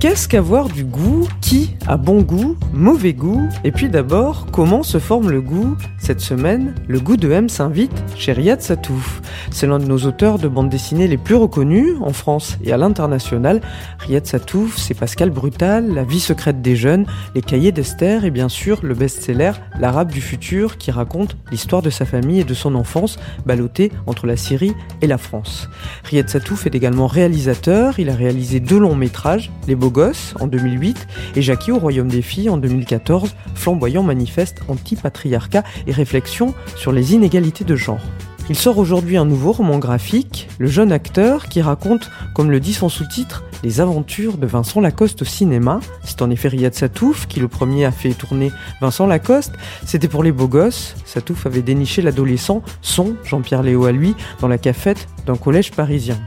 Qu'est-ce qu'avoir du goût? Qui a bon goût Mauvais goût Et puis d'abord, comment se forme le goût? Cette semaine, le goût de M s'invite chez Riyad Satouf. C'est l'un de nos auteurs de bande dessinée les plus reconnus en France et à l'international. Riyad Satouf, c'est Pascal Brutal, La vie secrète des jeunes, Les cahiers d'Esther et bien sûr le best-seller L'arabe du futur qui raconte l'histoire de sa famille et de son enfance ballottée entre la Syrie et la France. Riyad Satouf est également réalisateur, il a réalisé deux longs métrages, Les Beaux Gosses en 2008 et Jackie au Royaume des Filles en 2014, flamboyant manifeste anti-patriarcat et réflexion sur les inégalités de genre. Il sort aujourd'hui un nouveau roman graphique, Le jeune acteur, qui raconte, comme le dit son sous-titre, les aventures de Vincent Lacoste au cinéma. C'est en effet Riyad Satouf qui le premier a fait tourner Vincent Lacoste. C'était pour les beaux gosses. Satouf avait déniché l'adolescent, son Jean-Pierre Léo à lui, dans la cafette d'un collège parisien.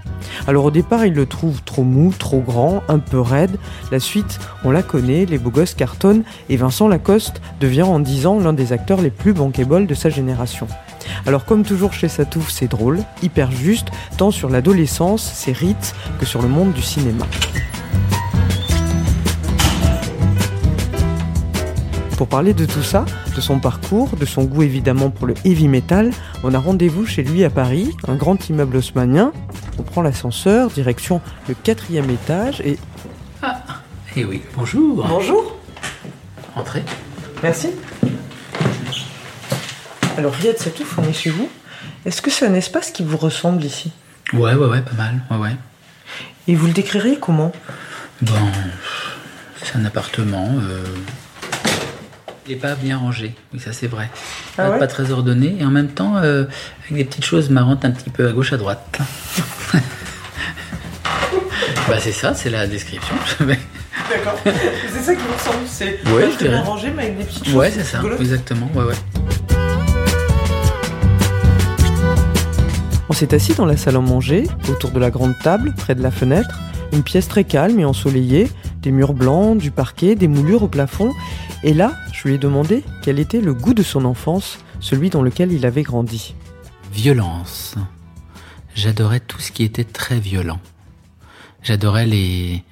Alors au départ, il le trouve trop mou, trop grand, un peu raide. La suite, on la connaît, les beaux gosses cartonnent et Vincent Lacoste devient en 10 ans l'un des acteurs les plus bankable de sa génération. Alors comme toujours chez Satouf, c'est drôle, hyper juste, tant sur l'adolescence, ses rites, que sur le monde du cinéma. Pour parler de tout ça, de son parcours, de son goût évidemment pour le heavy metal, on a rendez-vous chez lui à Paris, un grand immeuble haussmanien. On prend l'ascenseur, direction le quatrième étage et... Ah, eh oui, bonjour. Bonjour Entrez. Merci. Alors Riyad Satouf, on est chez vous. Est-ce que c'est un espace qui vous ressemble ici? Ouais, ouais, ouais, pas mal. Ouais, ouais. Et vous le décrirez comment? Bon, c'est un appartement. euh, Il n'est pas bien rangé, oui, ça c'est vrai. Ah pas, ouais? pas très ordonné et en même temps euh, avec des petites choses marrantes un petit peu à gauche, à droite. bah c'est ça, c'est la description. D'accord. c'est ça qui vous ressemble, c'est Ouais, rangé mais avec des petites choses. ouais, c'est ça, rigolotes. exactement. Ouais, ouais. On s'est assis dans la salle à manger, autour de la grande table, près de la fenêtre. Une pièce très calme et ensoleillée, des murs blancs, du parquet, des moulures au plafond. Et là, je lui ai demandé quel était le goût de son enfance, celui dans lequel il avait grandi. Violence. J'adorais tout ce qui était très violent. J'adorais les,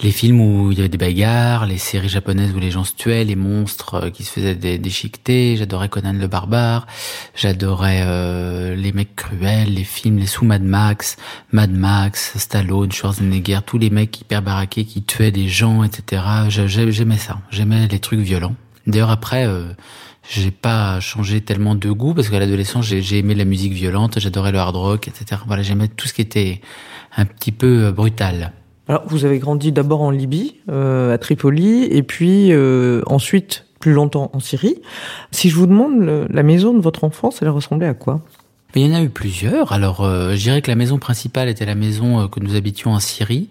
les films où il y avait des bagarres, les séries japonaises où les gens se tuaient, les monstres euh, qui se faisaient dé- déchiqueter. J'adorais Conan le barbare. J'adorais euh, les mecs cruels, les films, les sous Mad Max, Mad Max, Stallone, Schwarzenegger, tous les mecs hyper baraqués qui tuaient des gens, etc. J'aimais ça. J'aimais les trucs violents. D'ailleurs après, euh, j'ai pas changé tellement de goût parce qu'à l'adolescence j'ai j'ai aimé la musique violente, j'adorais le hard rock, etc. Voilà, j'aimais tout ce qui était un petit peu euh, brutal. Alors, vous avez grandi d'abord en Libye, euh, à Tripoli, et puis euh, ensuite, plus longtemps, en Syrie. Si je vous demande, le- la maison de votre enfance, elle ressemblait à quoi? Il y en a eu plusieurs. Alors, euh, je dirais que la maison principale était la maison euh, que nous habitions en Syrie.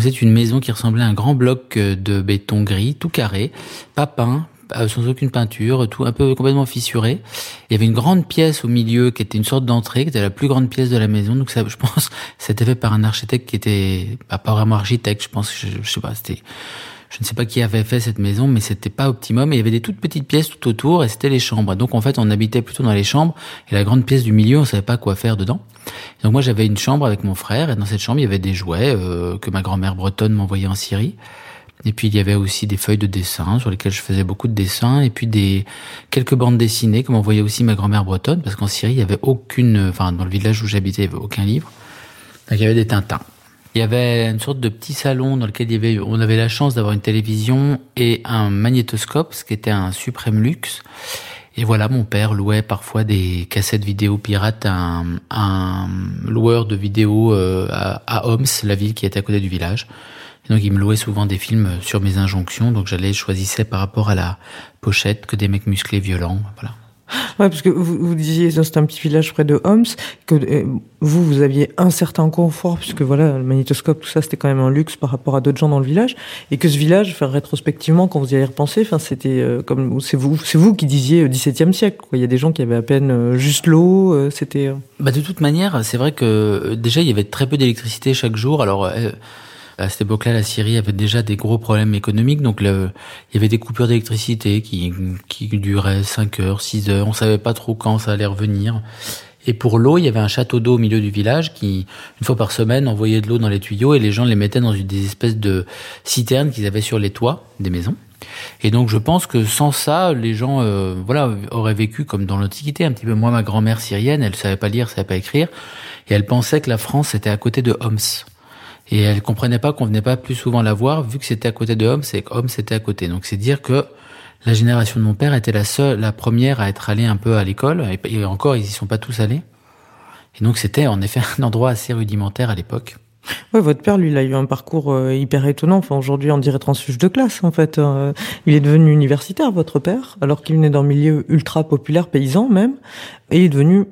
C'est une maison qui ressemblait à un grand bloc euh, de béton gris, tout carré, pas peint, euh, sans aucune peinture, tout un peu complètement fissuré. Il y avait une grande pièce au milieu qui était une sorte d'entrée, qui était la plus grande pièce de la maison. Donc, ça, je pense, c'était fait par un architecte qui était bah, pas vraiment architecte. Je pense, je, je sais pas, c'était je ne sais pas qui avait fait cette maison, mais c'était pas optimum. Et il y avait des toutes petites pièces tout autour, et c'était les chambres. Donc en fait, on habitait plutôt dans les chambres, et la grande pièce du milieu, on savait pas quoi faire dedans. Donc moi, j'avais une chambre avec mon frère, et dans cette chambre, il y avait des jouets euh, que ma grand-mère bretonne m'envoyait en Syrie. Et puis il y avait aussi des feuilles de dessin sur lesquelles je faisais beaucoup de dessins, et puis des quelques bandes dessinées que m'envoyait aussi ma grand-mère bretonne, parce qu'en Syrie, il y avait aucune, enfin dans le village où j'habitais, il y avait aucun livre. Donc il y avait des Tintins. Il y avait une sorte de petit salon dans lequel on avait la chance d'avoir une télévision et un magnétoscope, ce qui était un suprême luxe. Et voilà, mon père louait parfois des cassettes vidéo pirates à un, un loueur de vidéos euh, à, à Homs, la ville qui était à côté du village. Et donc il me louait souvent des films sur mes injonctions, donc j'allais, je choisissais par rapport à la pochette que des mecs musclés violents, voilà. Ouais, parce que vous, vous disiez c'est un petit village près de Homs que euh, vous vous aviez un certain confort puisque voilà le magnétoscope tout ça c'était quand même un luxe par rapport à d'autres gens dans le village. Et que ce village faire rétrospectivement quand vous y allez repenser enfin c'était euh, comme c'est vous c'est vous qui disiez 17e siècle quoi. Il y a des gens qui avaient à peine euh, juste l'eau c'était bah de toute manière c'est vrai que déjà il y avait très peu d'électricité chaque jour. Alors à cette époque-là, la Syrie avait déjà des gros problèmes économiques, donc il y avait des coupures d'électricité qui, qui duraient 5 heures, 6 heures, on savait pas trop quand ça allait revenir. Et pour l'eau, il y avait un château d'eau au milieu du village qui, une fois par semaine, envoyait de l'eau dans les tuyaux et les gens les mettaient dans des espèces de citernes qu'ils avaient sur les toits des maisons. Et donc je pense que sans ça, les gens, euh, voilà, auraient vécu comme dans l'Antiquité un petit peu. Moi, ma grand-mère syrienne, elle savait pas lire, savait pas écrire, et elle pensait que la France était à côté de Homs. Et elle comprenait pas qu'on venait pas plus souvent la voir, vu que c'était à côté de Homs et que Homs était à côté. Donc c'est dire que la génération de mon père était la seule, la première à être allée un peu à l'école. Et encore, ils y sont pas tous allés. Et donc c'était en effet un endroit assez rudimentaire à l'époque. Ouais, votre père, lui, il a eu un parcours euh, hyper étonnant. Enfin, aujourd'hui, on dirait transfuge de classe, en fait. Euh, il est devenu universitaire, votre père, alors qu'il venait d'un milieu ultra populaire, paysan même, et il est devenu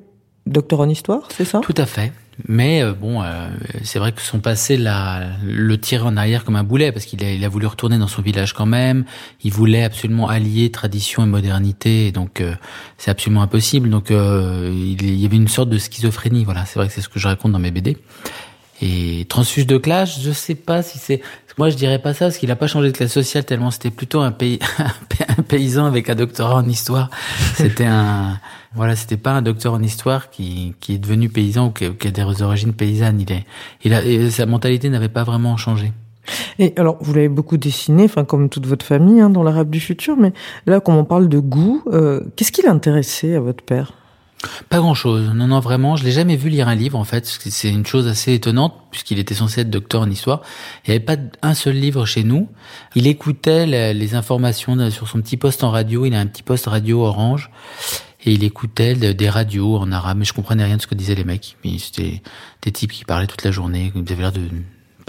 docteur en histoire, c'est ça? Tout à fait. Mais euh, bon, euh, c'est vrai que son passé le tirait en arrière comme un boulet parce qu'il a, il a voulu retourner dans son village quand même. Il voulait absolument allier tradition et modernité, donc euh, c'est absolument impossible. Donc il, il, y avait une sorte de schizophrénie. Voilà, c'est vrai que c'est ce que je raconte dans mes BD. Et transfuge de classe, je sais pas si c'est. Moi, je dirais pas ça, parce qu'il a pas changé de classe sociale tellement c'était plutôt un, pays, un paysan avec un doctorat en histoire. C'était un, voilà, c'était pas un docteur en histoire qui, qui est devenu paysan ou qui, a des origines paysannes. Il est, il a, sa mentalité n'avait pas vraiment changé. Et alors, vous l'avez beaucoup dessiné, enfin comme toute votre famille hein, dans l'arabe du futur, mais là, quand on parle de goût, euh, qu'est-ce qui l'intéressait à votre père? Pas grand chose. Non, non, vraiment. Je l'ai jamais vu lire un livre, en fait. C'est une chose assez étonnante, puisqu'il était censé être docteur en histoire. Il n'y avait pas un seul livre chez nous. Il écoutait les, informations sur son petit poste en radio. Il a un petit poste radio orange. Et il écoutait des radios en arabe. Mais je comprenais rien de ce que disaient les mecs. C'était des types qui parlaient toute la journée. Ils avaient l'air de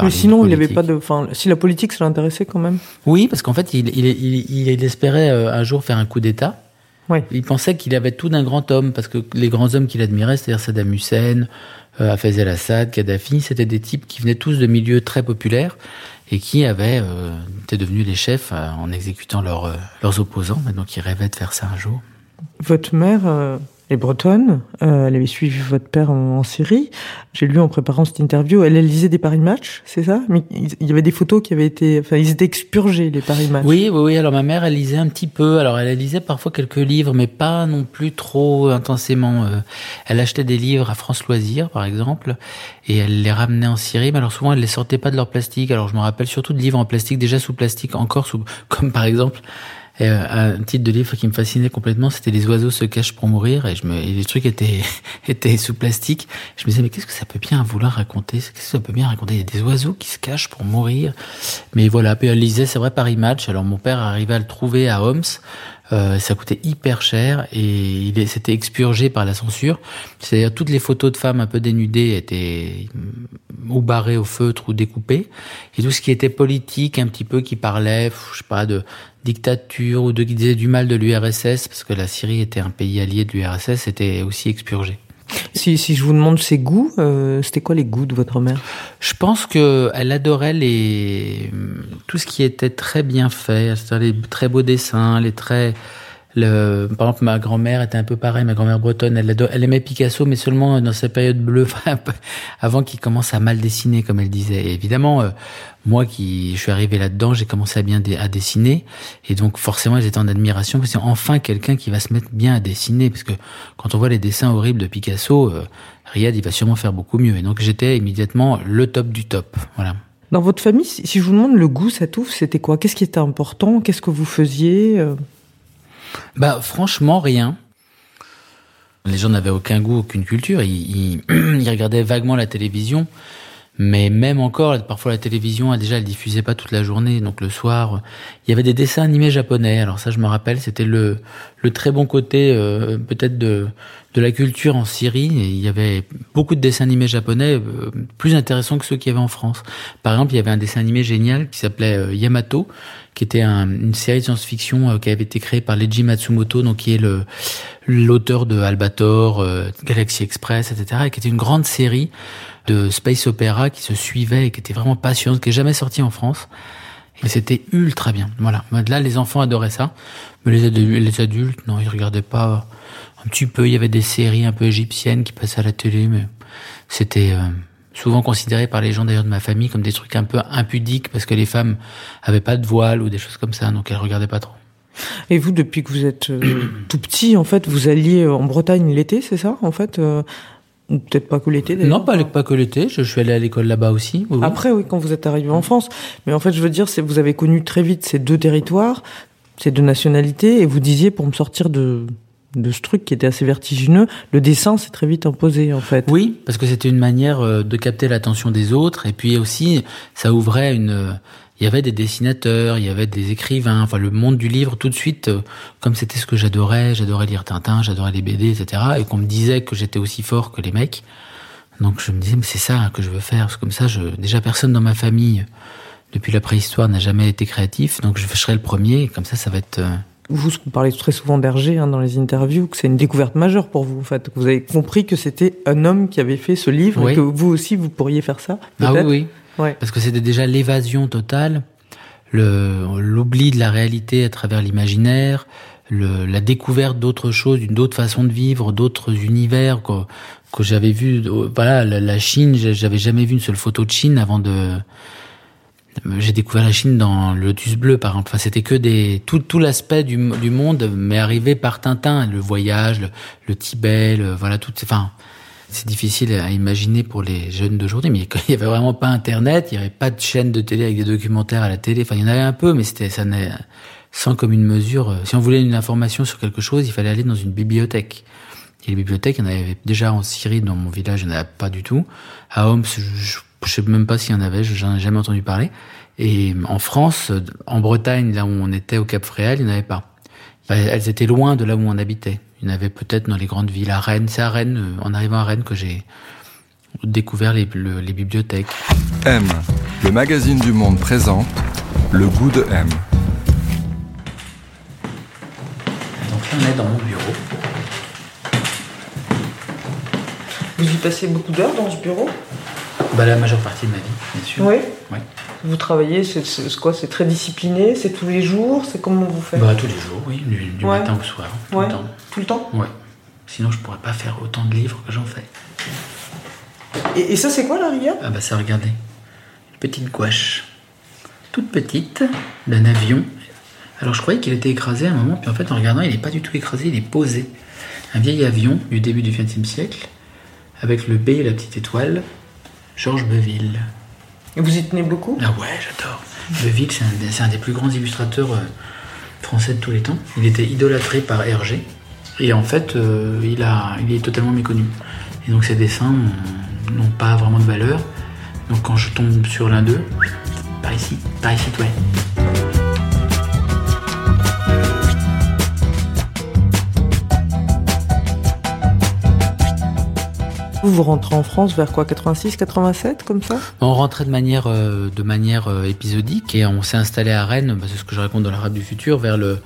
mais sinon, il avait pas de. Enfin, si la politique, ça l'intéressait quand même. Oui, parce qu'en fait, il, il, il, il espérait euh, un jour faire un coup d'État. Il pensait qu'il avait tout d'un grand homme, parce que les grands hommes qu'il admirait, c'est-à-dire Saddam Hussein, euh, Hafez el-Assad, Kadhafi, c'était des types qui venaient tous de milieux très populaires et qui avaient euh, été devenus les chefs euh, en exécutant leurs, euh, leurs opposants. Et donc, ils rêvaient de faire ça un jour. Votre mère est bretonne. Euh, elle avait suivi votre père en, Syrie. J'ai lu en préparant cette interview, elle, elle lisait des paris match, c'est ça? Mais il y avait des photos qui avaient été, enfin, ils étaient expurgés les paris match. Oui, oui, oui. Alors ma mère, elle lisait un petit peu. Alors elle lisait parfois quelques livres, mais pas non plus trop intensément. Euh, elle achetait des livres à France Loisirs, par exemple, et elle les ramenait en Syrie. Mais alors souvent, elle les sortait pas de leur plastique. Alors je me rappelle surtout de livres en plastique, déjà sous plastique, encore sous, comme par exemple et euh, un titre de livre qui me fascinait complètement, c'était Les oiseaux se cachent pour mourir. Et, je me, et les trucs étaient, étaient sous plastique. Je me disais, mais qu'est-ce que ça peut bien vouloir raconter? Qu'est-ce que ça peut bien raconter? Il y a des oiseaux qui se cachent pour mourir. Mais voilà, puis elle lisait, c'est vrai, Paris Match. Alors mon père arrivait à le trouver à Homs. Euh, ça coûtait hyper cher et il s'était expurgé par la censure. C'est-à-dire toutes les photos de femmes un peu dénudées étaient ou barrées au feutre ou découpées. Et tout ce qui était politique, un petit peu qui parlait, je sais pas, de dictature ou de qui disait du mal de l'URSS, parce que la Syrie était un pays allié de l'URSS, était aussi expurgé. Si, si je vous demande ses goûts, euh, c'était quoi les goûts de votre mère? Je pense que elle adorait les tout ce qui était très bien fait, c'est-à-dire les très beaux dessins, les traits par exemple, ma grand-mère était un peu pareil, ma grand-mère bretonne, elle, aimait Picasso, mais seulement dans sa période bleue, avant qu'il commence à mal dessiner, comme elle disait. Et évidemment, euh, moi qui je suis arrivé là-dedans, j'ai commencé à bien à dessiner, et donc forcément, j'étais en admiration, parce que c'est enfin quelqu'un qui va se mettre bien à dessiner, parce que quand on voit les dessins horribles de Picasso, euh, Riyad, il va sûrement faire beaucoup mieux. Et donc j'étais immédiatement le top du top. Voilà. Dans votre famille, si je vous demande le goût, ça touffe, c'était quoi? Qu'est-ce qui était important? Qu'est-ce que vous faisiez euh? Bah franchement rien. Les gens n'avaient aucun goût, aucune culture. Ils, ils, regardaient vaguement la télévision, Mais même encore, parfois la télévision, déjà, elle diffusait pas toute la journée. Donc le soir, il y avait des dessins animés japonais. Alors ça, je me rappelle, c'était le, le très bon côté euh, peut-être de, de la culture en Syrie. Il y avait beaucoup de dessins animés japonais euh, plus intéressants que ceux qu'il y avait en France. Par exemple, il y avait un dessin animé génial qui s'appelait euh, Yamato, qui était une série de science-fiction qui avait été créée par Leiji Matsumoto, donc qui est le l'auteur de Albator, Galaxy Express, etc., et qui était une grande série de space opéra qui se suivait et qui était vraiment passionnante, qui est jamais sorti en France. Et c'était ultra bien. Voilà. Là, les enfants adoraient ça. Mais les adultes, non, ils regardaient pas un petit peu. Il y avait des séries un peu égyptiennes qui passaient à la télé, mais c'était euh, souvent considéré par les gens d'ailleurs de ma famille comme des trucs un peu impudiques parce que les femmes avaient pas de voile ou des choses comme ça, donc elles regardaient pas trop. Et vous, depuis que vous êtes euh, tout petit, en fait, vous alliez en Bretagne l'été, c'est ça, en fait euh, Peut-être pas que l'été Non, pas, pas que l'été. Je, suis allé à l'école là-bas aussi. Après, oui, quand vous êtes arrivé en France. Mais en fait, je veux dire, c'est vous avez connu très vite ces deux territoires, ces deux nationalités, et vous disiez pour me sortir de de ce truc qui était assez vertigineux, le dessin s'est très vite imposé en fait. Oui, parce que c'était une manière euh, de capter l'attention des autres, et puis aussi ça ouvrait une il y avait des dessinateurs, il y avait des écrivains, enfin le monde du livre tout de suite, euh, comme c'était ce que j'adorais, j'adorais lire Tintin, j'adorais les BD, etc. Et qu'on me disait que j'étais aussi fort que les mecs. Donc je me disais, mais c'est ça que je veux faire. Parce que comme ça, je, déjà personne dans ma famille, depuis la préhistoire, n'a jamais été créatif. Donc je serai le premier, et comme ça, ça va être... Euh, vous, parlez très souvent d'Hergé hein, dans les interviews, que c'est une découverte majeure pour vous, en fait. Vous avez compris que c'était un homme qui avait fait ce livre et que vous aussi, vous pourriez faire ça. Ah oui, oui. Parce que c'était déjà l'évasion totale, l'oubli de la réalité à travers l'imaginaire, la découverte d'autres choses, d'une autre façon de vivre, d'autres univers que, que j'avais vu. Voilà, la, Chine, j'avais jamais vu une seule photo de Chine avant de. J'ai découvert la Chine dans le Lotus Bleu, par exemple. Enfin, c'était que des tout, tout l'aspect du, du monde, mais arrivé par Tintin, le voyage, le, Tibet, voilà tout. Enfin, c'est difficile à imaginer pour les jeunes d'aujourd'hui, mais il n'y avait vraiment pas Internet, il n'y avait pas de chaîne de télé avec des documentaires à la télé. Enfin, il y en avait un peu, mais c'était ça n'est sans comme une mesure. Si on voulait une information sur quelque chose, il fallait aller dans une bibliothèque. Et les bibliothèques, il y en avait déjà en Syrie, dans mon village, il n'y en avait pas du tout. À Homs, je, ne sais même pas s'il y en avait, j'en ai jamais entendu parler. Et en France, en Bretagne, là où on était au Cap Fréhel, il n'y en avait pas. Elles étaient loin de là où on habitait. Il y en avait peut-être dans les grandes villes. À Rennes, c'est à Rennes, euh, en arrivant à Rennes, que j'ai découvert les, les bibliothèques. M, le magazine du monde présente le goût de M. Donc là, on est dans mon bureau. Vous y passez beaucoup d'heures dans ce bureau? Bah, La majeure partie de ma vie, bien sûr. Oui. oui. Vous travaillez, c'est quoi C'est très discipliné C'est tous les jours C'est comment vous faites bah, Tous les jours, oui, du, matin au soir. Tout le temps. Tout le temps Ouais. Sinon, je pourrais pas faire autant de livres que j'en fais. Et, ça, c'est quoi la rigueur? Ah, bah, ça, regardez. Une petite gouache. Toute petite, d'un avion. Alors, je croyais qu'il était écrasé à un moment, puis en fait, en regardant, il n'est pas du tout écrasé, il est posé. Un vieil avion du début du XXe siècle, avec le B et la petite étoile, Georges Beville. Et vous y tenez beaucoup Ah ouais, j'adore. Beville, c'est un, des plus grands illustrateurs euh, français de tous les temps. Il était idolâtré par Hergé. Et en fait, euh, il, a, il est totalement méconnu. Et donc ses dessins n'ont pas vraiment de valeur. Donc quand je tombe sur l'un d'eux, par ici, par ici, ouais. Vous, rentrez en France vers quoi 86, 87, comme ça? On rentrait de manière, euh, de manière euh, épisodique et on s'est installé à Rennes, bah, c'est ce que je raconte dans la rade du futur, vers le,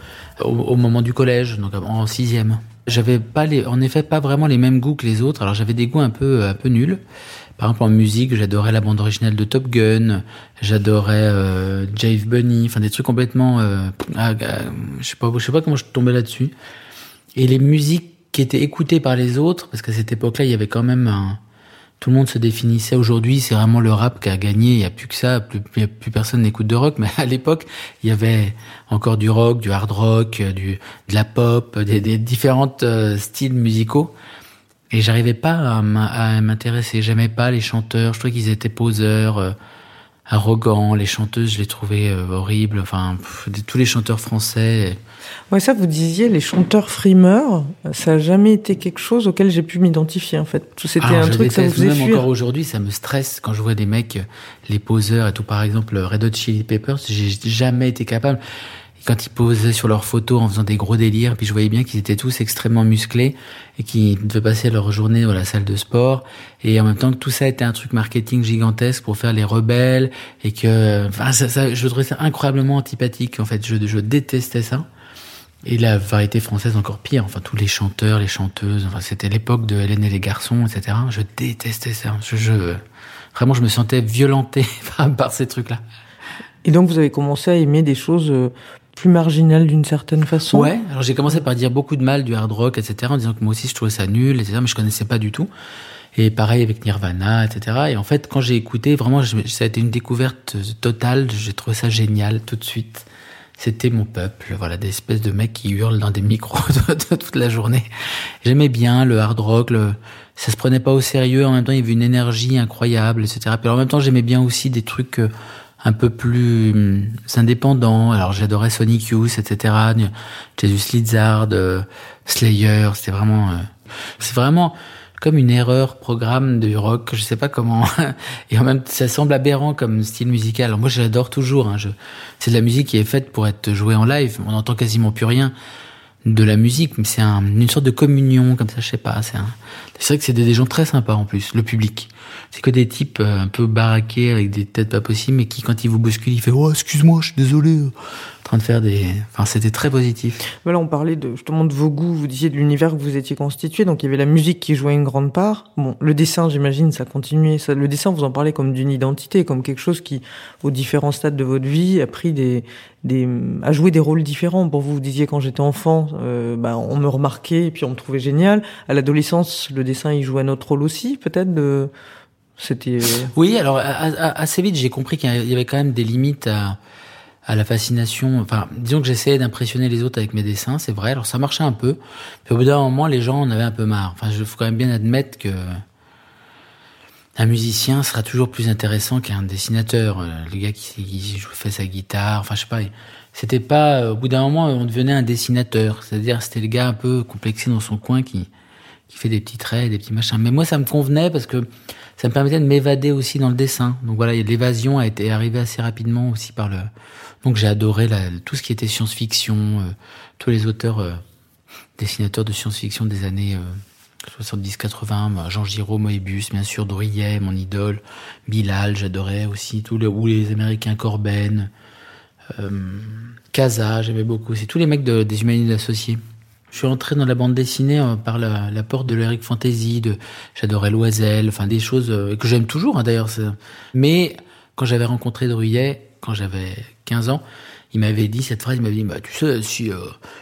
au, moment du collège, donc en sixième. J'avais pas les, en effet pas vraiment les mêmes goûts que les autres. Alors j'avais des goûts un peu, un peu nuls. Par exemple en musique, j'adorais la bande originale de Top Gun, j'adorais euh, Jave Bunny, enfin des trucs complètement, euh, je sais pas, je sais pas comment je tombais là-dessus. Et les musiques qui était écouté par les autres, parce qu'à cette époque-là, il y avait quand même un... Tout le monde se définissait. Aujourd'hui, c'est vraiment le rap qui a gagné. Il n'y a plus que ça. Plus, plus personne n'écoute de rock. Mais à l'époque, il y avait encore du rock, du hard rock, du, de la pop, des, des différents euh, styles musicaux. Et j'arrivais pas à m'intéresser. J'aimais pas les chanteurs. Je trouvais qu'ils étaient poseurs. Euh, arrogant. Les chanteuses, je les trouvais euh, horribles. Enfin, pff, tous les chanteurs français. Ouais, ça, vous disiez, les chanteurs frimeurs, ça a jamais été quelque chose auquel j'ai pu m'identifier, en fait. C'était un je truc, ça vous faisait Même fuir. encore aujourd'hui, ça me stresse quand je vois des mecs, euh, les poseurs et tout. Par exemple, Red Hot Chili Peppers, j'ai jamais été capable. Quand ils posaient sur leurs photos en faisant des gros délires, puis je voyais bien qu'ils étaient tous extrêmement musclés et qu'ils devaient passer leur journée dans la salle de sport. Et en même temps que tout ça était un truc marketing gigantesque pour faire les rebelles et que, enfin, ça, ça, je trouvais ça incroyablement antipathique. En fait, je, je détestais ça. Et la variété française encore pire. Enfin, tous les chanteurs, les chanteuses. Enfin, c'était l'époque de Hélène et les garçons, etc. Je détestais ça. Je, je- vraiment, je me sentais violenté par, par ces trucs-là. Et donc, vous avez commencé à aimer des choses euh, plus marginales d'une certaine façon. Ouais. Alors, j'ai commencé par dire beaucoup de mal du hard rock, etc. En disant que moi aussi, je trouvais ça nul, etc. Mais je connaissais pas du tout. Et pareil avec Nirvana, etc. Et en fait, quand j'ai écouté, vraiment, ça a été une découverte totale. J'ai trouvé ça génial tout de suite. C'était mon peuple, voilà, des espèces de mecs qui hurlent dans des micros toute la journée. J'aimais bien le hard rock, le, ça se prenait pas au sérieux, en même temps il y avait une énergie incroyable, etc. Puis en même temps j'aimais bien aussi des trucs un peu plus hum, indépendants. Alors j'adorais Sonic Youth, etc. Jesus Lizard, euh, Slayer, c'était vraiment, euh, c'est vraiment comme une erreur programme du rock, je sais pas comment. Et en même temps, ça semble aberrant comme style musical. Alors moi, j'adore toujours. Hein. C'est de la musique qui est faite pour être jouée en live. On n'entend quasiment plus rien de la musique, mais c'est un- une sorte de communion comme ça. Je sais pas. C'est vrai que c'est des, gens très sympas en plus. Le public, c'est que des types euh, un peu baraqués avec des têtes pas possibles, mais qui quand ils vous bousculent, ils font oh excuse-moi, je suis désolé. En train de faire des. Enfin, c'était très positif. Mais là, on parlait de, justement de vos goûts, vous disiez de l'univers que vous étiez constitué, donc il y avait la musique qui jouait une grande part. Bon, le dessin, j'imagine, ça continuait. Ça, le dessin, vous en parlez comme d'une identité, comme quelque chose qui, aux différents stades de votre vie, a pris des, des, a joué des rôles différents. Pour vous, vous disiez quand j'étais enfant, euh, bah, on me remarquait et puis on me trouvait génial. À l'adolescence, le dessin, il jouait un autre rôle aussi, peut-être. De... C'était. euh, Oui, alors assez vite, j'ai compris qu'il y avait quand même des limites à, à la fascination. Enfin, disons que j'essayais d'impressionner les autres avec mes dessins, c'est vrai. Alors ça marchait un peu. Puis au bout d'un moment, les gens en avaient un peu marre. Enfin, je faut quand même bien admettre que un musicien sera toujours plus intéressant qu'un dessinateur. Euh, Le gars qui, qui joue- fait sa guitare, enfin je sais pas. C'était pas. Au bout d'un moment, on devenait un dessinateur. C'est-à-dire, c'était le gars un peu complexé dans son coin qui qui fait des petits traits, des petits machins. Mais moi, ça me convenait parce que ça me permettait de m'évader aussi dans le dessin. Donc voilà, l'évasion a été arrivée assez rapidement aussi par le. Donc j'ai adoré tout ce qui était science-fiction, euh, tous les auteurs euh, dessinateurs de science-fiction des années euh, 70-80, moi, Jean Giraud, Moebius, bien sûr, Druyet, mon idole, Bilal, j'adorais aussi, tous les, ou les Américains Corben, euh, Casa, j'aimais beaucoup. C'est tous les mecs de- des humanités associées. Je suis entré dans la bande dessinée euh, par la, porte de l'Eric Fantasy, de j'adorais Loisel, enfin des choses euh, que j'aime toujours hein, d'ailleurs. Mais quand j'avais rencontré Druyet, quand j'avais 15 ans, il m'avait dit cette phrase, il m'avait dit bah tu sais si euh,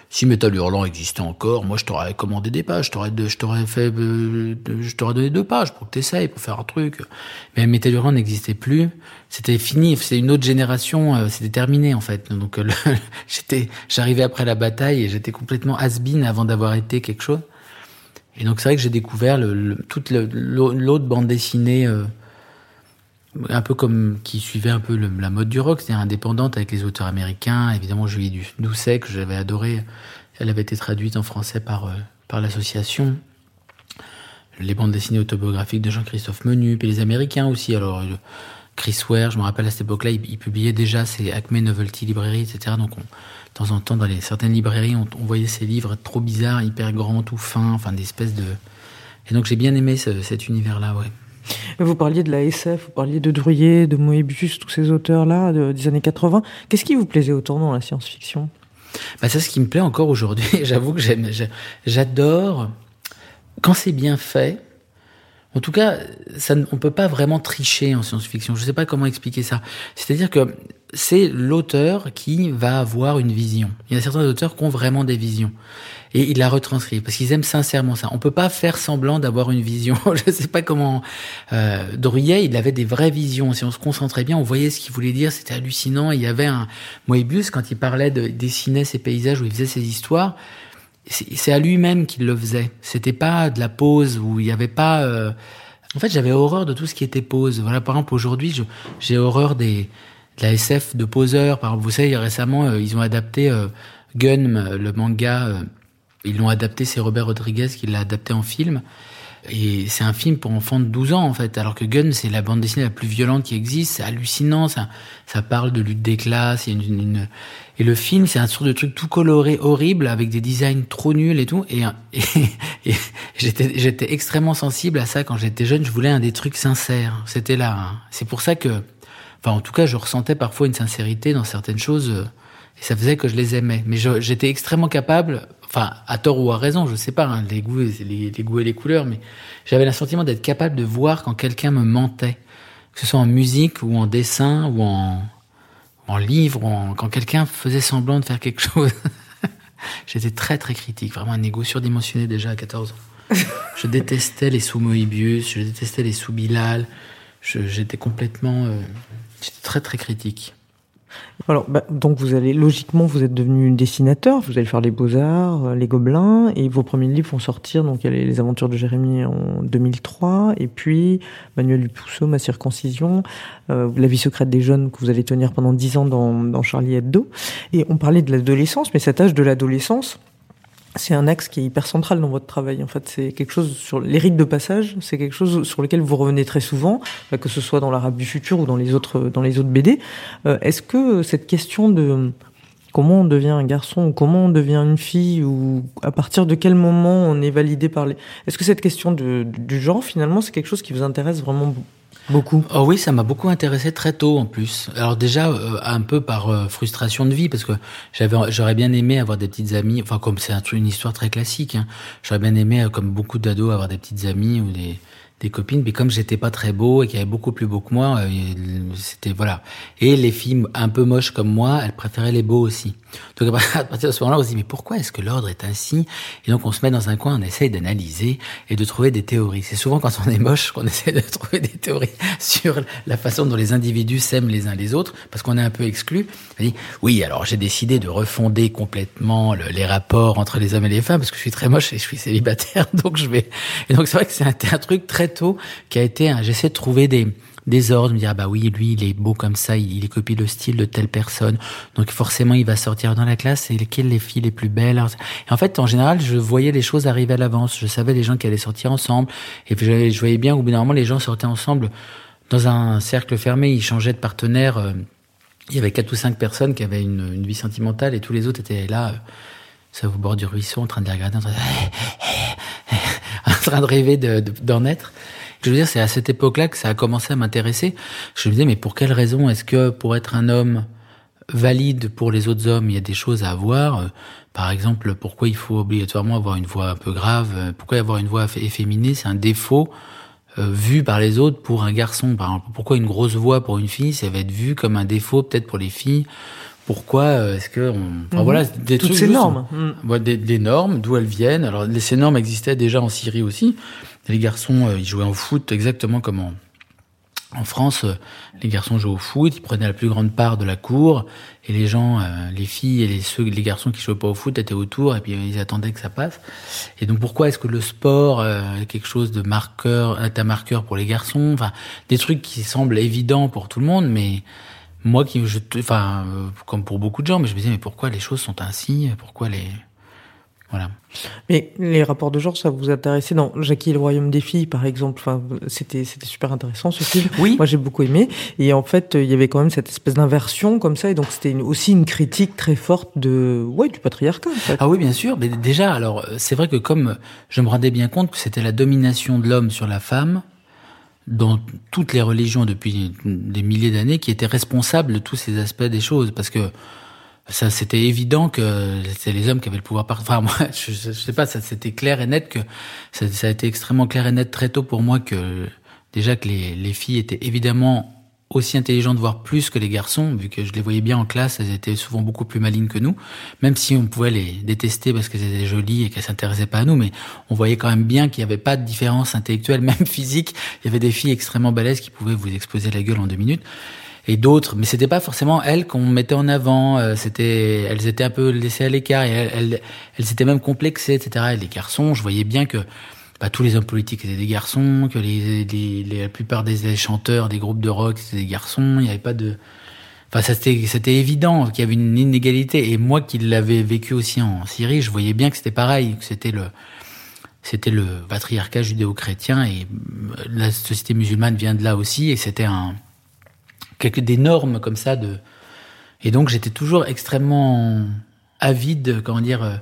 si Metal Hurlant existait encore, moi je t'aurais commandé des pages, je t'aurais je t'aurais fait euh, je t'aurais donné deux pages pour que t'essayes pour faire un truc. Mais Metal Hurlant n'existait plus, c'était fini, c'est une autre génération, euh, c'était terminé en fait. Donc euh, le- j'étais j'arrivais après la bataille et j'étais complètement has-been avant d'avoir été quelque chose. Et donc c'est vrai que j'ai découvert le, le- toute l'autre bande dessinée euh, un peu comme qui suivait un peu la mode du rock, c'est-à-dire indépendante avec les auteurs américains. Évidemment, Julie Doucet que j'avais adoré, elle avait été traduite en français par euh, par l'association. Les bandes dessinées autobiographiques de Jean-Christophe Menu, puis les Américains aussi. Alors euh, Chris Ware, je me rappelle à cette époque-là, il, publiait déjà ses Acme Novelty Librairie, etc. Donc on, de temps en temps, dans certaines librairies, on, voyait ces livres trop bizarres, hyper grands, tout fins, enfin des espèces de. Et donc j'ai bien aimé ce- cet univers-là, ouais. Vous parliez de la SF, vous parliez de Druyet, de Moebius, tous ces auteurs-là de- des années 80. Qu'est-ce qui vous plaisait autant dans la science-fiction? Bah, c'est ce qui me plaît encore aujourd'hui. J'avoue que j'aime, j'a- j'adore quand c'est bien fait. En tout cas, ça, ne- on peut pas vraiment tricher en science-fiction. Je sais pas comment expliquer ça. C'est-à-dire que c'est l'auteur qui va avoir une vision. Il y a certains auteurs qui ont vraiment des visions. Et ils la retranscrivent parce qu'ils aiment sincèrement ça. On peut pas faire semblant d'avoir une vision. Je sais pas comment. Euh, Druyet, il avait des vraies visions. Si on se concentrait bien, on voyait ce qu'il voulait dire. C'était hallucinant. Il y avait un Moebius quand il parlait de dessinait ses paysages où il faisait ses histoires. C'est à lui-même qu'il le faisait. C'était pas de la pose où il n'y avait pas euh, En fait, j'avais horreur de tout ce qui était pose. Voilà, par exemple, aujourd'hui, j'ai horreur des, de la SF de poseur. Par exemple, vous savez, récemment, euh, ils ont adapté euh, Gun, le manga. Euh, ils l'ont adapté, c'est Robert Rodriguez qui l'a adapté en film. Et c'est un film pour enfants de 12 ans, en fait. Alors que Gun, c'est la bande dessinée la plus violente qui existe. C'est hallucinant. Ça, ça parle de lutte des classes. Et le film, c'est un sorte de truc tout coloré, horrible, avec des designs trop nuls et tout. Et, j'étais, j'étais extrêmement sensible à ça quand j'étais jeune. Je voulais un des trucs sincères. C'était là. Hein. C'est pour ça que, enfin, en tout cas, je ressentais parfois une sincérité dans certaines choses. Et ça faisait que je les aimais. Mais j'étais extrêmement capable, enfin, à tort ou à raison, je sais pas, hein, les, goûts, les, les, goûts et les couleurs, mais j'avais le sentiment d'être capable de voir quand quelqu'un me mentait. Que ce soit en musique ou en dessin ou en, en livre, ou en, quand quelqu'un faisait semblant de faire quelque chose. J'étais très très critique, vraiment un ego surdimensionné déjà à 14 ans. je détestais les sous Moebius, je détestais les sous Bilal. J'étais complètement, euh, j'étais très très critique. Alors, bah, donc vous allez logiquement, vous êtes devenu dessinateur, vous allez faire les beaux arts, euh, les Gobelins, et vos premiers livres vont sortir. Donc, il y a les, Aventures de Jérémie en 2003, et puis Manuel Dupousseau, Ma circoncision, euh, La vie secrète des jeunes que vous allez tenir pendant dix ans dans, dans Charlie Hebdo. Et on parlait de l'adolescence, mais cet âge de l'adolescence, c'est un axe qui est hyper central dans votre travail. En fait, c'est quelque chose sur les rites de passage. C'est quelque chose sur lequel vous revenez très souvent, bah, que ce soit dans l'Arabe du futur ou dans les autres dans les autres BD. Euh, est-ce que cette question de comment on devient un garçon ou comment on devient une fille ou à partir de quel moment on est validé par les est-ce que cette question de, du genre finalement c'est quelque chose qui vous intéresse vraiment Beaucoup. Oh oui, ça m'a beaucoup intéressé très tôt en plus. Alors déjà euh, un peu par euh, frustration de vie parce que j'avais j'aurais bien aimé avoir des petites amies. Enfin comme c'est une histoire très classique, hein, j'aurais bien aimé euh, comme beaucoup d'ados avoir des petites amies ou des des copines, mais comme j'étais pas très beau et qu'il y avait beaucoup plus beau que moi, euh, c'était voilà. Et les filles un peu moches comme moi, elles préféraient les beaux aussi. Donc à partir de ce moment-là, on se dit mais pourquoi est-ce que l'ordre est ainsi? Et donc on se met dans un coin, on essaye d'analyser et de trouver des théories. C'est souvent quand on est moche qu'on essaie de trouver des théories sur la façon dont les individus s'aiment les uns les autres, parce qu'on est un peu exclu. On dit oui, alors j'ai décidé de refonder complètement le, les rapports entre les hommes et les femmes parce que je suis très moche et je suis célibataire, donc je vais. Et donc c'est vrai que c'est un, un truc très tôt qui a été, j'essaie de trouver des, des ordres, me dire ah bah oui lui il est beau comme ça, il, copie le style de telle personne, donc forcément il va sortir dans la classe et lesquelles les filles les plus belles. Et en fait en général je voyais les choses arriver à l'avance, je savais les gens qui allaient sortir ensemble et je, voyais bien au bout d'un moment les gens sortaient ensemble dans un cercle fermé, ils changeaient de partenaire. Euh, il y avait quatre ou cinq personnes qui avaient une, vie sentimentale et tous les autres étaient là. Euh, ça au bord du ruisseau, en train de regarder, en train de, rêver d'en de, être. Je veux dire, c'est à cette époque-là que ça a commencé à m'intéresser. Je me disais, mais pour quelle raison est-ce que pour être un homme valide pour les autres hommes, il y a des choses à avoir? Par exemple, pourquoi il faut obligatoirement avoir une voix un peu grave? Pourquoi avoir une voix efféminée? C'est un défaut euh, vu par les autres pour un garçon. Par exemple, pourquoi une grosse voix pour une fille, ça va être vu comme un défaut peut-être pour les filles? Pourquoi euh, est-ce que on... enfin, voilà des toutes ces normes. mm. des, des, normes d'où elles viennent. Alors ces normes existaient déjà en Syrie aussi les garçons euh, ils jouaient au foot exactement comme en, en France euh, les garçons jouaient au foot ils prenaient la plus grande part de la cour et les gens les filles et les ceux les garçons qui jouaient pas au foot étaient autour et puis ils attendaient que ça passe. Et donc pourquoi est-ce que le sport est quelque chose de marqueur un marqueur pour les garçons? Enfin des trucs qui semblent évidents pour tout le monde mais moi qui je enfin euh, comme pour beaucoup de gens mais je me disais mais pourquoi les choses sont ainsi? Pourquoi les voilà. Mais les rapports de genre ça vous intéressait dans Jackie et le royaume des filles par exemple. Enfin c'était c'était super intéressant ce film. Oui. Moi j'ai beaucoup aimé. Et en fait il y avait quand même cette espèce d'inversion comme ça. Et donc c'était aussi une critique très forte de ouais du patriarcat en fait. ah oui bien sûr. Mais déjà alors c'est vrai que comme je me rendais bien compte que c'était la domination de l'homme sur la femme dans toutes les religions depuis des milliers d'années qui étaient responsables de tous ces aspects des choses. Parce que ça c'était évident que c'est les hommes qui avaient le pouvoir par enfin moi je, sais pas ça c'était clair et net que ça, ça, a été extrêmement clair et net très tôt pour moi que déjà que les, les filles étaient évidemment aussi intelligentes, voire plus que les garçons, vu que je les voyais bien en classe, elles étaient souvent beaucoup plus malignes que nous, même si on pouvait les détester parce qu'elles étaient jolies et qu'elles s'intéressaient pas à nous, mais on voyait quand même bien qu'il n'y avait pas de différence intellectuelle, même physique. Il y avait des filles extrêmement balèzes qui pouvaient vous exploser la gueule en deux minutes. Et d'autres, mais c'était pas forcément elles qu'on mettait en avant. Euh, c'était, elles étaient un peu laissées à l'écart et elles, elles, elles, étaient même complexées, etc. Et les garçons, je voyais bien que bah, tous les hommes politiques étaient des garçons, que les, les, les- la plupart des chanteurs des groupes de rock étaient des garçons. Il n'y avait pas de, enfin c'était c'était évident qu'il y avait une inégalité. Et moi qui l'avais vécu aussi en Syrie, je voyais bien que c'était pareil, que c'était le c'était le patriarcat judéo-chrétien et euh, la société musulmane vient de là aussi et c'était un quelques des normes comme ça de et donc j'étais toujours extrêmement avide comment dire euh,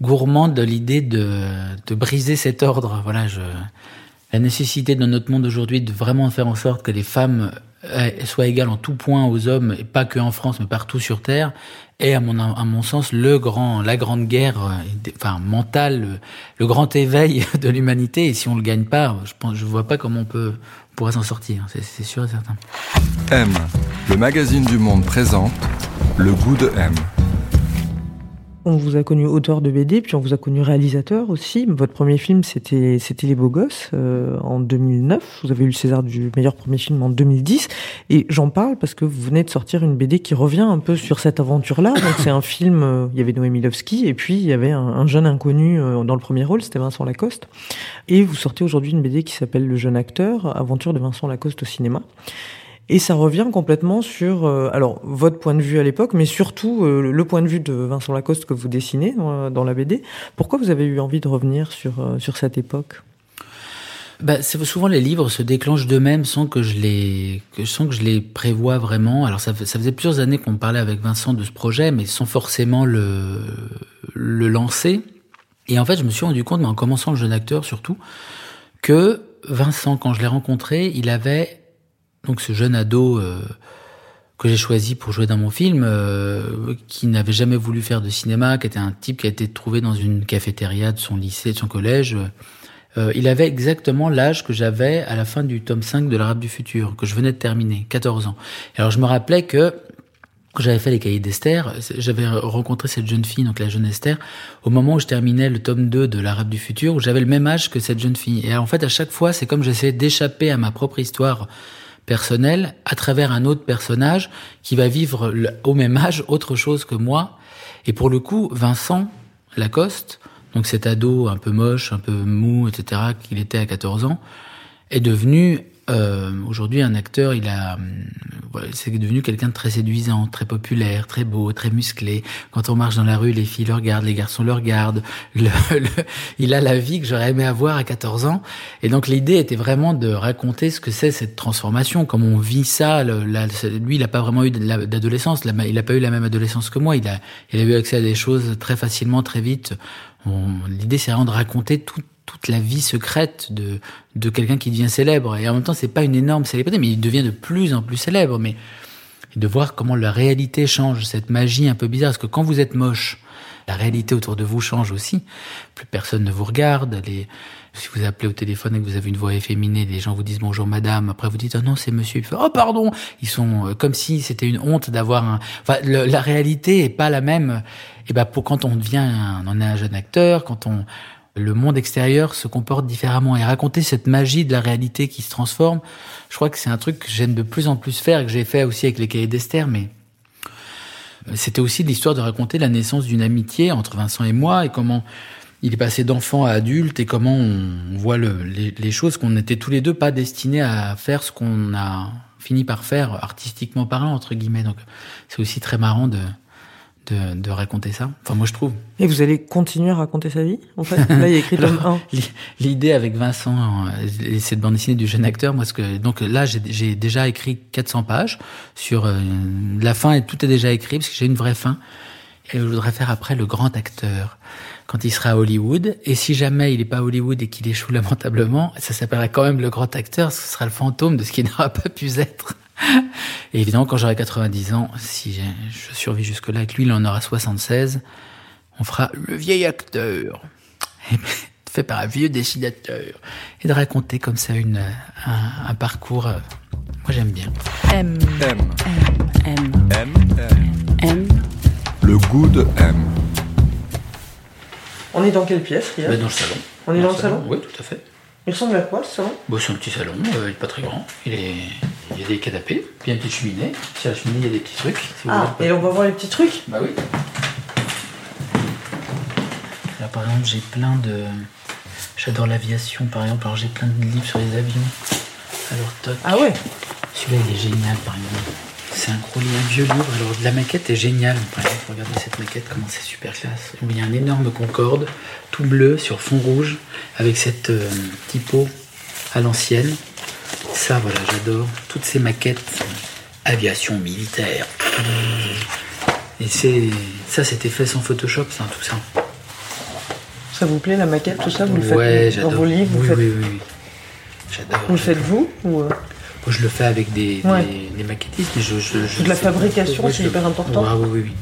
gourmand de l'idée de, de briser cet ordre. Voilà je la nécessité dans notre monde aujourd'hui de vraiment faire en sorte que les femmes euh, soient égales en tout point aux hommes et pas que en France mais partout sur terre est à mon à mon sens le grand la grande guerre euh, enfin mentale le, le grand éveil de l'humanité. Et si on le gagne pas je pense je vois pas comment on peut on pourrait s'en sortir c'est sûr et certain M, le magazine du monde présente Le goût de M. On vous a connu auteur de BD, puis on vous a connu réalisateur aussi. Votre premier film, c'était c'était Les Beaux Gosses euh, en 2009. Vous avez eu le César du meilleur premier film en 2010. Et j'en parle parce que vous venez de sortir une BD qui revient un peu sur cette aventure-là. Donc c'est un film. euh, il y avait Noémie Lovski et puis il y avait un, un jeune inconnu euh, dans le premier rôle, c'était Vincent Lacoste. Et vous sortez aujourd'hui une BD qui s'appelle Le jeune acteur, aventure de Vincent Lacoste au cinéma. Et ça revient complètement sur, euh, alors votre point de vue à l'époque, mais surtout euh, le point de vue de Vincent Lacoste que vous dessinez dans, dans la BD. Pourquoi vous avez eu envie de revenir sur euh, sur cette époque? Bah, souvent les livres se déclenchent d'eux-mêmes sans que je les, que, sans que je les prévoie vraiment. Alors ça, ça faisait plusieurs années qu'on parlait avec Vincent de ce projet, mais sans forcément le, le lancer. Et en fait, je me suis rendu compte, mais en commençant le jeune acteur surtout, que Vincent, quand je l'ai rencontré, il avait donc ce jeune ado euh, que j'ai choisi pour jouer dans mon film, euh, qui n'avait jamais voulu faire de cinéma, qui était un type qui a été trouvé dans une cafétéria de son lycée, de son collège. Euh, il avait exactement l'âge que j'avais à la fin du tome 5 de l'Arabe du futur, que je venais de terminer, 14 ans. Et alors je me rappelais que quand j'avais fait les cahiers d'Esther, j'avais rencontré cette jeune fille, donc la jeune Esther, au moment où je terminais le tome 2 de l'Arabe du futur, où j'avais le même âge que cette jeune fille. Et en fait, à chaque fois, c'est comme j'essayais d'échapper à ma propre histoire personnelle à travers un autre personnage qui va vivre au même âge autre chose que moi. Et pour le coup, Vincent Lacoste, donc cet ado un peu moche, un peu mou, etc., qu'il était à 14 ans, est devenu euh, aujourd'hui un acteur. Il a, hum, c'est devenu quelqu'un de très séduisant, très populaire, très beau, très musclé. Quand on marche dans la rue, les filles le regardent, les garçons le regardent. Il a la vie que j'aurais aimé avoir à 14 ans. Et donc l'idée était vraiment de raconter ce que c'est cette transformation, comment on vit ça. Lui, il n'a pas vraiment eu d'adolescence. Il n'a pas eu la même adolescence que moi. Il a, il a eu accès à des choses très facilement, très vite. L'idée, c'est vraiment de raconter tout- toute la vie secrète de, de quelqu'un qui devient célèbre. Et en même temps, c'est pas une énorme célébrité, mais il devient de plus en plus célèbre. Mais de voir comment la réalité change, cette magie un peu bizarre. Parce que quand vous êtes moche, la réalité autour de vous change aussi. Plus personne ne vous regarde. Les... Si vous appelez au téléphone et que vous avez une voix efféminée, les gens vous disent bonjour madame. Après vous dites oh non c'est monsieur. Oh pardon. Ils sont euh, comme si c'était une honte d'avoir un. Enfin la réalité est pas la même. Et ben pour quand on devient, un- on est un jeune acteur, quand on le monde extérieur se comporte différemment et raconter cette magie de la réalité qui se transforme, je crois que c'est un truc que j'aime de plus en plus faire et que j'ai fait aussi avec les cahiers d'Esther, mais c'était aussi l'histoire de raconter la naissance d'une amitié entre Vincent et moi et comment il est passé d'enfant à adulte et comment on voit le, les, les choses qu'on n'était tous les deux pas destinés à faire ce qu'on a fini par faire artistiquement parlant entre guillemets. Donc c'est aussi très marrant de, de, de raconter ça. Enfin moi je trouve. Et vous allez continuer à raconter sa vie, en fait? Là, il y a écrit tome 1. L'i- L'idée avec Vincent, euh, et cette bande dessinée du jeune acteur, moi, ce que donc là, j'ai- déjà écrit 400 pages sur euh, la fin et tout est déjà écrit parce que j'ai une vraie fin. Et je voudrais faire après le grand acteur quand il sera à Hollywood. Et si jamais il n'est pas à Hollywood et qu'il échoue lamentablement, ça s'appellera quand même le grand acteur. Ce sera le fantôme de ce qui n'aura pas pu être. Et évidemment, quand j'aurai 90 ans, si j'ai- je survis jusque-là avec lui, il en aura 76, on fera le vieil acteur. Et ben, fait par un vieux dessinateur. Et de raconter comme ça une, un, un parcours. euh, moi, j'aime bien. M, M. M, M. M. M. Le goût de M. On est dans quelle pièce, Riyad? Dans le salon. On est dans le salon Oui, tout à fait. Il ressemble à quoi, ce salon? Bon, c'est un petit salon, euh, il n'est pas très grand. Il, est... il y a des canapés, puis il y a une petite cheminée. Sur la cheminée, il y a des petits trucs. si Ah, et on va voir les petits trucs? Bah oui. Là, par exemple, j'ai plein de. J'adore l'aviation, par exemple. Alors j'ai plein de livres sur les avions. Alors toc. Ah ouais? Celui-là, il est génial, par exemple. C'est un gros livre, un vieux livre. Alors la maquette est géniale. Par exemple, regardez cette maquette, comment c'est super classe. Il y a un énorme Concorde, tout bleu sur fond rouge, avec cette euh, typo à l'ancienne. Ça, voilà, j'adore. Toutes ces maquettes aviation militaire. Et c'est ça, c'était fait sans Photoshop, ça, tout ça. Ça vous plaît la maquette, tout ça? Vous le ouais, faites dans vos livres vous, oui, faites... oui, oui, oui. J'adore. vous le faites vous ou, euh, Moi, je le fais avec des, Ouais. des, des maquettistes, mais je, je, je Toute la fabrication, c'est hyper important. Ouais, oui, oui, oui.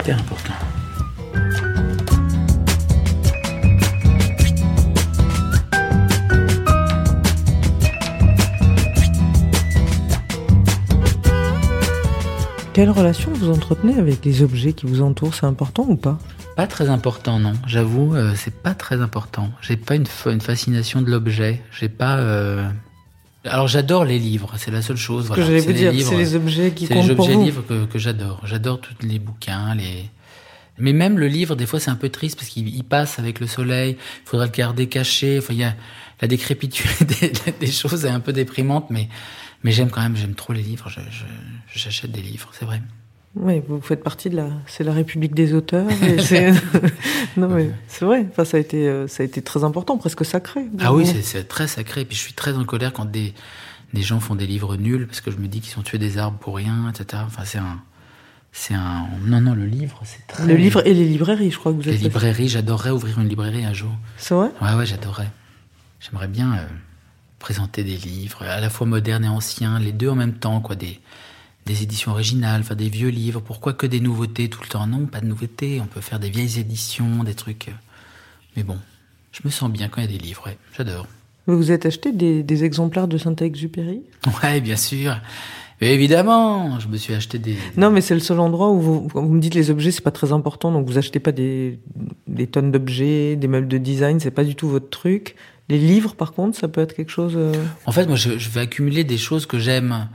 Hyper important. Quelle relation vous entretenez avec les objets qui vous entourent? C'est important ou pas? Pas très important, non. J'avoue, euh, c'est pas très important. J'ai pas une fascination de l'objet. J'ai pas. euh, Alors, j'adore les livres. C'est la seule chose. Voilà. que j'allais C'est vous les dire, c'est les objets qui C'est les comptent pour objets vous. livres que, que j'adore. J'adore tous les bouquins, les. Mais même le livre, des fois, c'est un peu triste parce qu'il il passe avec le soleil. Il faudrait le garder caché. Enfin, il y a la décrépitude des, des choses est un peu déprimante, mais mais j'aime quand même. J'aime trop les livres. Je- je- J'achète des livres, c'est vrai. Oui, vous faites partie de la, c'est la République des auteurs. c'est- non mais c'est vrai. Enfin, ça a été, euh, ça a été très important, presque sacré. Ah oui, c'est- c'est très sacré. Et puis je suis très en colère quand des, des gens font des livres nuls parce que je me dis qu'ils ont tué des arbres pour rien, etc. Enfin, c'est un. C'est un. Non, non, le livre, c'est très. Le livre et les librairies, je crois que vous Les êtes. librairies, j'adorerais ouvrir une librairie un jour. C'est vrai? Ouais, ouais, j'adorerais. J'aimerais bien euh, présenter des livres, à la fois modernes et anciens, les deux en même temps, quoi. Des, des éditions originales, enfin des vieux livres. Pourquoi que des nouveautés tout le temps? Non, pas de nouveautés. On peut faire des vieilles éditions, des trucs. euh. Mais bon, je me sens bien quand il y a des livres, ouais. J'adore. Vous vous êtes acheté des, des exemplaires de Saint-Exupéry? Ouais, bien sûr. Mais évidemment, je me suis acheté des. Non, mais c'est le seul endroit où vous, vous me dites les objets, c'est pas très important, donc vous achetez pas des, des tonnes d'objets, des meubles de design, c'est pas du tout votre truc. Les livres, par contre, ça peut être quelque chose. euh, En fait, moi, je, je vais accumuler des choses que j'aime.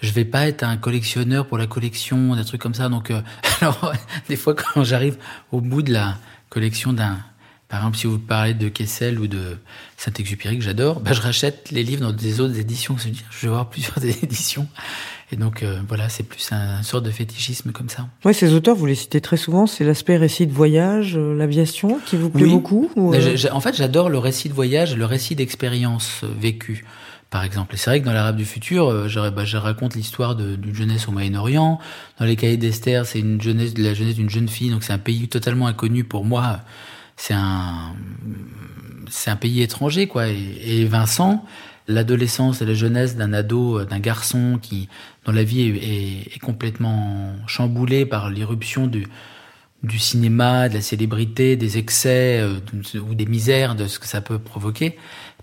Je vais pas être un collectionneur pour la collection, des trucs comme ça. Donc, euh, alors, des fois, quand j'arrive au bout de la collection d'un, par exemple, si vous parlez de Kessel ou de Saint-Exupéry que j'adore, bah, je rachète les livres dans des autres éditions. Je vais avoir plusieurs éditions. Et donc, euh, voilà, c'est plus un, sorte de fétichisme comme ça. Ouais, ces auteurs, vous les citez très souvent, c'est l'aspect récit de voyage, euh, l'aviation, qui vous plaît Oui. beaucoup ou, en fait, j'adore le récit de voyage, le récit d'expérience vécue. Par exemple, et c'est vrai que dans l'Arabe du futur, euh, je, bah, je raconte l'histoire d'une jeunesse au Moyen-Orient. Dans les cahiers d'Esther, c'est la jeunesse d'une jeune fille, donc c'est un pays totalement inconnu pour moi. C'est un, pays étranger, quoi. Et, Vincent, l'adolescence et la jeunesse d'un ado, euh, d'un garçon qui, dont la vie est, complètement chamboulée par l'irruption du, cinéma, de la célébrité, des excès euh, ou des misères de ce que ça peut provoquer.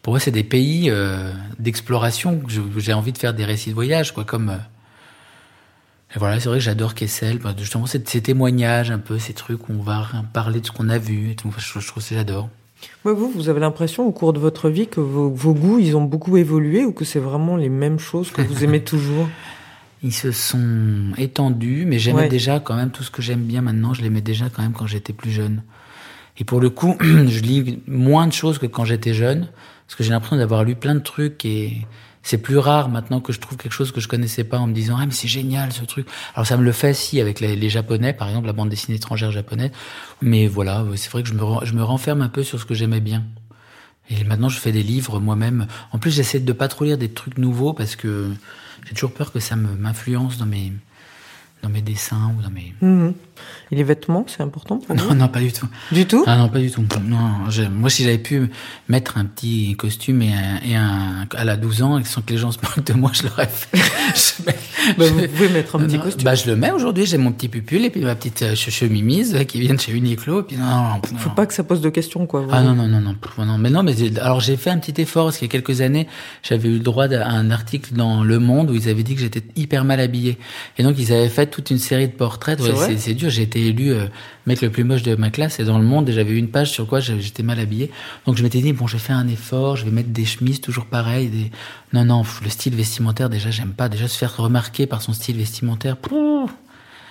Pour moi, c'est des pays euh, d'exploration j'ai envie de faire des récits de voyage, quoi, comme. euh, voilà, c'est vrai que j'adore Kessel, bah, justement ces, ces témoignages, un peu ces trucs où on va parler de ce qu'on a vu, et tout. Je, je trouve que j'adore. ouais, vous, vous avez l'impression au cours de votre vie que vos, vos goûts, ils ont beaucoup évolué ou que c'est vraiment les mêmes choses que vous aimez toujours? Ils se sont étendus, mais j'aimais Ouais. déjà quand même tout ce que j'aime bien maintenant, je l'aimais déjà quand même quand j'étais plus jeune. Et pour le coup, je lis moins de choses que quand j'étais jeune, parce que j'ai l'impression d'avoir lu plein de trucs et c'est plus rare maintenant que je trouve quelque chose que je connaissais pas en me disant ah mais c'est génial ce truc. Alors ça me le fait si avec les, japonais par exemple la bande dessinée étrangère japonaise, mais voilà c'est vrai que je me je me renferme un peu sur ce que j'aimais bien. Et maintenant, je fais des livres moi-même. En plus, j'essaie de pas trop lire des trucs nouveaux parce que j'ai toujours peur que ça m'influence dans mes dans mes dessins ou dans mes. Mhm. Et les vêtements, c'est important pour vous Non, non, pas du tout. Du tout Ah non, pas du tout. Non, je- moi, si j'avais pu mettre un petit costume et un, et un à la 12 ans, sans que les gens se moquent de moi, je l'aurais fait. Je mets- Bah, je- Vous pouvez mettre un petit costume. Bah, je le mets aujourd'hui. J'ai mon petit pupule et puis ma petite euh, che- chemise euh, qui vient de chez Uniqlo. Et puis non, non, non. Faut pas que ça pose de questions, quoi. Ah non non non non mais non mais alors j'ai fait un petit effort parce qu'il y a quelques années j'avais eu le droit à un article dans Le Monde où ils avaient dit que j'étais hyper mal habillé et donc ils avaient fait toute une série de portraits Ouais, c'est dur j'ai été élu euh, mec le plus moche de ma classe et dans Le Monde et j'avais une page sur quoi j'étais mal habillé donc je m'étais dit bon je vais faire un effort je vais mettre des chemises toujours pareilles des non non le style vestimentaire déjà j'aime pas déjà se faire remarquer par son style vestimentaire pff,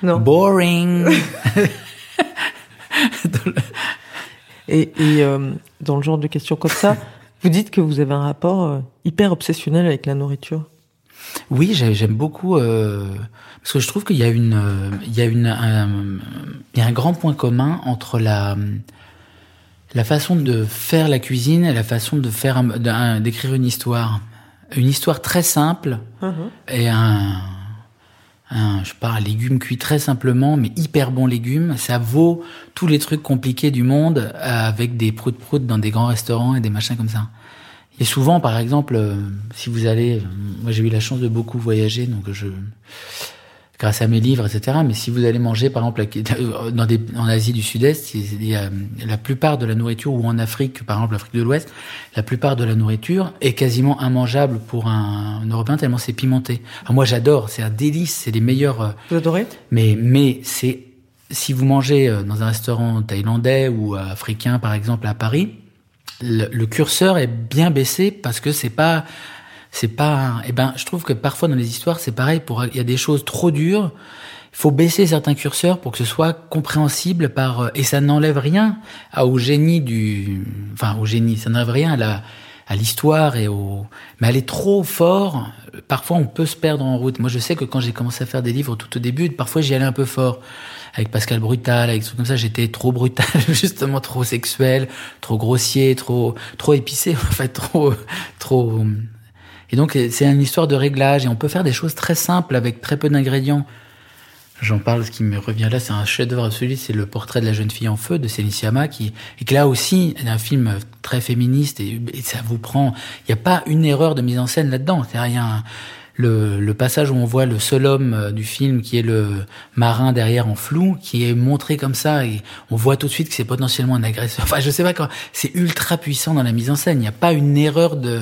Non. boring Dans le- Et, et euh, dans le genre de questions comme ça, vous dites que vous avez un rapport euh, hyper obsessionnel avec la nourriture. Oui, j'ai- j'aime beaucoup euh, parce que je trouve qu'il y a une, euh, il y a une, un, il y a un grand point commun entre la la façon de faire la cuisine et la façon de faire un- d'écrire une histoire, une histoire très simple et un, un, je sais pas, un légume cuit très simplement, mais hyper bon légume. Ça vaut tous les trucs compliqués du monde euh, avec des prout-prout dans des grands restaurants et des machins comme ça. Et souvent, par exemple, euh, si vous allez, euh, moi j'ai eu la chance de beaucoup voyager, donc je, grâce à mes livres, etc. Mais si vous allez manger, par exemple, à- dans des, en Asie du Sud-Est, la plupart de la nourriture, ou en Afrique, par exemple, l'Afrique de l'Ouest, la plupart de la nourriture est quasiment immangeable pour un, un Européen tellement c'est pimenté. Alors moi, j'adore, c'est un délice, c'est les meilleurs. euh, Vous adorez? mais, mais c'est si vous mangez euh, dans un restaurant thaïlandais ou euh, africain, par exemple, à Paris, le, le curseur est bien baissé parce que c'est pas, c'est pas. Eh ben, je trouve que parfois dans les histoires, c'est pareil. Pour il y a des choses trop dures. Il faut baisser certains curseurs pour que ce soit compréhensible par euh, et ça n'enlève rien à- au génie du, enfin au génie, ça n'enlève rien à la à l'histoire et au mais elle est trop fort parfois on peut se perdre en route moi je sais que quand j'ai commencé à faire des livres tout au début parfois j'y allais un peu fort avec Pascal Brutal avec trucs comme ça j'étais trop brutal justement trop sexuel trop grossier trop trop épicé en fait trop trop et donc c'est une histoire de réglage et on peut faire des choses très simples avec très peu d'ingrédients J'en parle, ce qui me revient là, c'est un chef-d'œuvre absolu, c'est le portrait de la jeune fille en feu de Céline Sciamma, qui, et que là aussi, est un film très féministe et, et ça vous prend, il n'y a pas une erreur de mise en scène là-dedans. C'est rien. Le, le passage où on voit le seul homme euh, du film, qui est le marin derrière en flou, qui est montré comme ça, et on voit tout de suite que c'est potentiellement un agresseur. Enfin, je sais pas quand, c'est ultra puissant dans la mise en scène. Il n'y a pas une erreur de,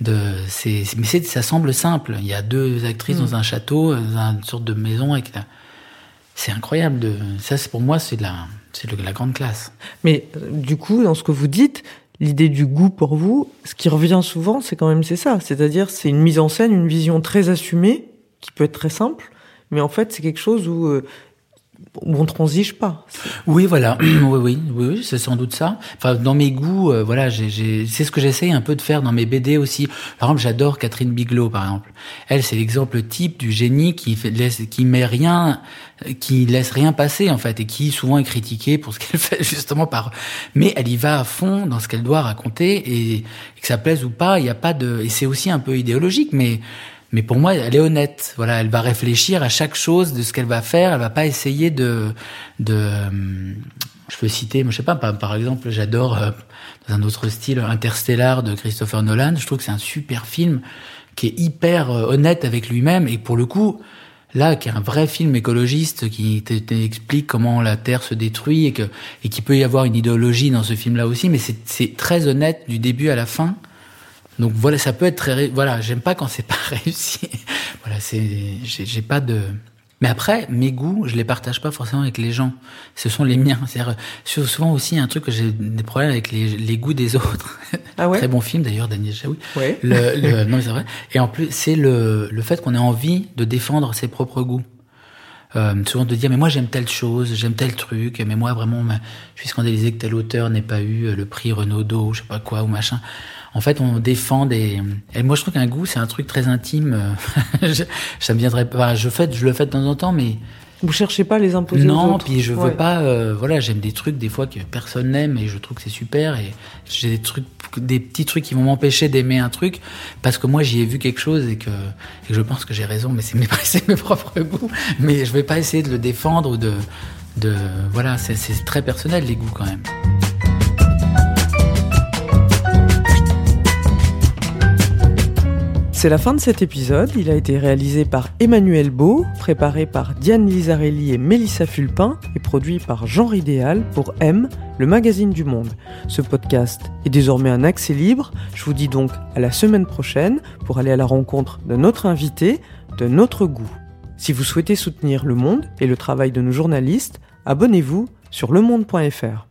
de c'est mais c'est ça semble simple il y a deux actrices dans un château dans une sorte de maison avec la... c'est incroyable de ça c'est pour moi c'est de la c'est de la grande classe Mais euh, du coup, dans ce que vous dites, l'idée du goût pour vous, ce qui revient souvent, c'est quand même c'est ça. C'est-à-dire, c'est une mise en scène, une vision très assumée, qui peut être très simple, mais en fait, c'est quelque chose où, euh, on transige pas. Oui voilà. Oui oui oui, oui c'est sans doute ça. Enfin dans mes goûts euh, voilà c'est ce que j'essaye un peu de faire dans mes BD aussi. Par exemple j'adore Catherine Bigelow par exemple. Elle c'est l'exemple type du génie qui fait laisse qui met rien qui laisse rien passer en fait et qui souvent est critiquée pour ce qu'elle fait justement par mais elle y va à fond dans ce qu'elle doit raconter et, et que ça plaise ou pas il y a pas de et c'est aussi un peu idéologique mais mais pour moi, elle est honnête. Voilà, elle va réfléchir à chaque chose de ce qu'elle va faire. Elle va pas essayer de, de. euh, Je peux citer, je sais pas, par, exemple, j'adore euh, dans un autre style Interstellar de Christopher Nolan. Je trouve que c'est un super film qui est hyper euh, honnête avec lui-même et pour le coup, là, qui est un vrai film écologiste qui explique comment la Terre se détruit et que et qu'il peut y avoir une idéologie dans ce film-là aussi, mais c'est très honnête du début à la fin. Donc voilà, ça peut être très, ré- voilà, j'aime pas quand c'est pas réussi. voilà, c'est, j'ai pas de. Mais après, mes goûts, je les partage pas forcément avec les gens. Ce sont les miens. C'est-à-dire, sou- souvent aussi un truc que j'ai des problèmes avec les, les goûts des autres. Ah ouais? Très bon film d'ailleurs, Daniel Jaoui. Ouais. Le, le- non, c'est vrai. Et en plus, c'est le, le fait qu'on ait envie de défendre ses propres goûts. Euh, souvent de dire mais moi j'aime telle chose, j'aime tel truc, mais moi vraiment je suis scandalisé que tel auteur n'ait pas eu euh, le prix Renaudot, ou je sais pas quoi ou machin. En fait, on défend des. Et moi, je trouve qu'un goût, c'est un truc très intime. euh, je- ça me viendrait pas. Je fais, je le fais de temps en temps, mais Vous cherchez pas à les imposer aux non. autres. Puis je veux Ouais. pas. euh, voilà, j'aime des trucs des fois que personne n'aime et je trouve que c'est super. Et j'ai des trucs, des petits trucs qui vont m'empêcher d'aimer un truc parce que moi j'y ai vu quelque chose et que, et que je pense que j'ai raison. Mais c'est mes, mes propres goûts. Mais je vais pas essayer de le défendre ou de, de. Voilà, c'est très personnel les goûts quand même. C'est la fin de cet épisode. Il a été réalisé par Emmanuel Beau, préparé par Diane Lizarelli et Mélissa Fulpin et produit par Jean Ridéal pour M, le magazine du monde. Ce podcast est désormais un accès libre. Je vous dis donc à la semaine prochaine pour aller à la rencontre de notre invité, de notre goût. Si vous souhaitez soutenir Le Monde et le travail de nos journalistes, abonnez-vous sur lemonde.fr.